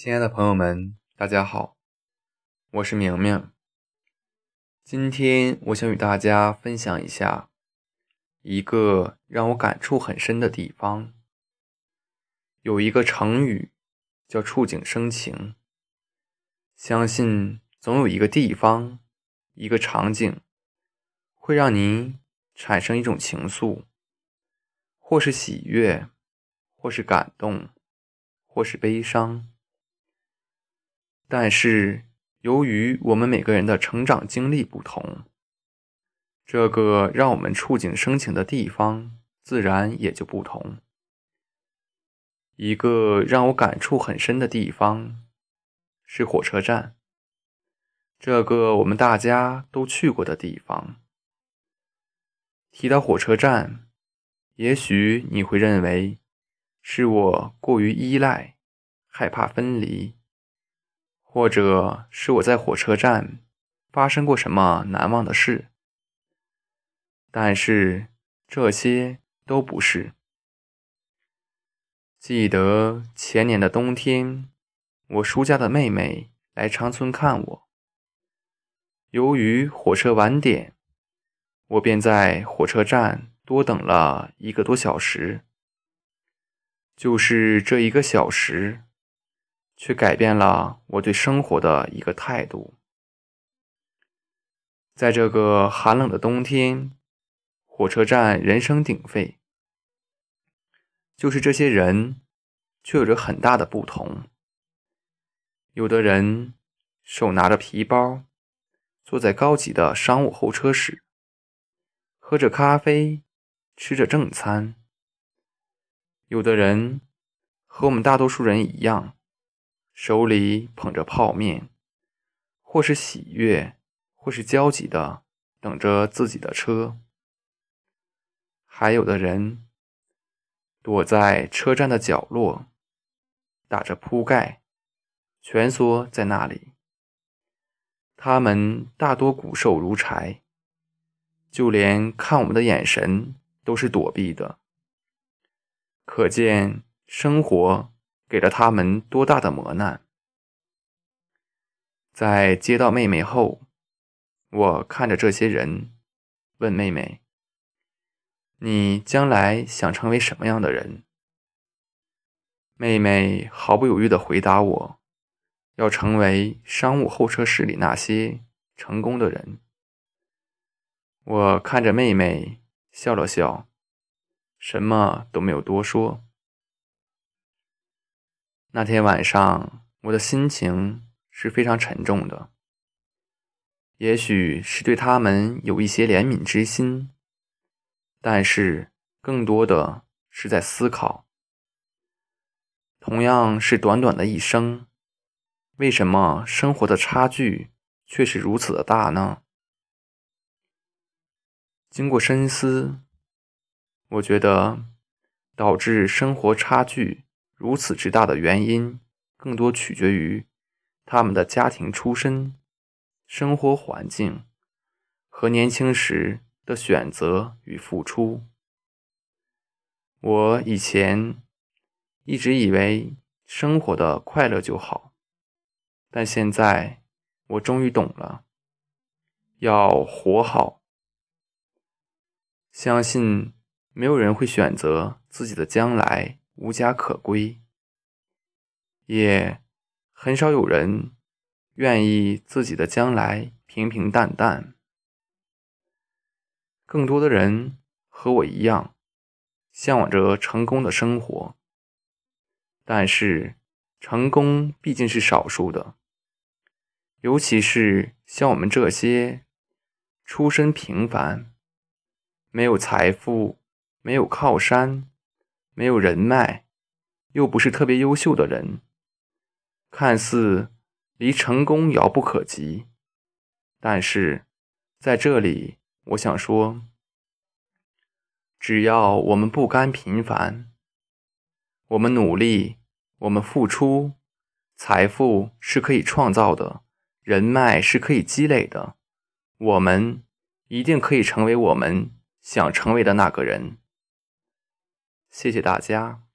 亲爱的朋友们，大家好，我是明明。今天我想与大家分享一下一个让我感触很深的地方。有一个成语叫“触景生情”，相信总有一个地方、一个场景会让您产生一种情愫，或是喜悦，或是感动，或是悲伤。但是，由于我们每个人的成长经历不同，这个让我们触景生情的地方自然也就不同。一个让我感触很深的地方是火车站，这个我们大家都去过的地方。提到火车站，也许你会认为是我过于依赖，害怕分离。或者是我在火车站发生过什么难忘的事，但是这些都不是。记得前年的冬天，我叔家的妹妹来长村看我。由于火车晚点，我便在火车站多等了一个多小时。就是这一个小时。却改变了我对生活的一个态度。在这个寒冷的冬天，火车站人声鼎沸，就是这些人，却有着很大的不同。有的人手拿着皮包，坐在高级的商务候车室，喝着咖啡，吃着正餐；有的人和我们大多数人一样。手里捧着泡面，或是喜悦，或是焦急的等着自己的车。还有的人躲在车站的角落，打着铺盖，蜷缩在那里。他们大多骨瘦如柴，就连看我们的眼神都是躲避的。可见生活。给了他们多大的磨难！在接到妹妹后，我看着这些人，问妹妹：“你将来想成为什么样的人？”妹妹毫不犹豫地回答我：“要成为商务候车室里那些成功的人。”我看着妹妹笑了笑，什么都没有多说。那天晚上，我的心情是非常沉重的。也许是对他们有一些怜悯之心，但是更多的是在思考：同样是短短的一生，为什么生活的差距却是如此的大呢？经过深思，我觉得导致生活差距。如此之大的原因，更多取决于他们的家庭出身、生活环境和年轻时的选择与付出。我以前一直以为生活的快乐就好，但现在我终于懂了，要活好。相信没有人会选择自己的将来。无家可归，也很少有人愿意自己的将来平平淡淡。更多的人和我一样，向往着成功的生活，但是成功毕竟是少数的，尤其是像我们这些出身平凡、没有财富、没有靠山。没有人脉，又不是特别优秀的人，看似离成功遥不可及。但是在这里，我想说，只要我们不甘平凡，我们努力，我们付出，财富是可以创造的，人脉是可以积累的，我们一定可以成为我们想成为的那个人。谢谢大家。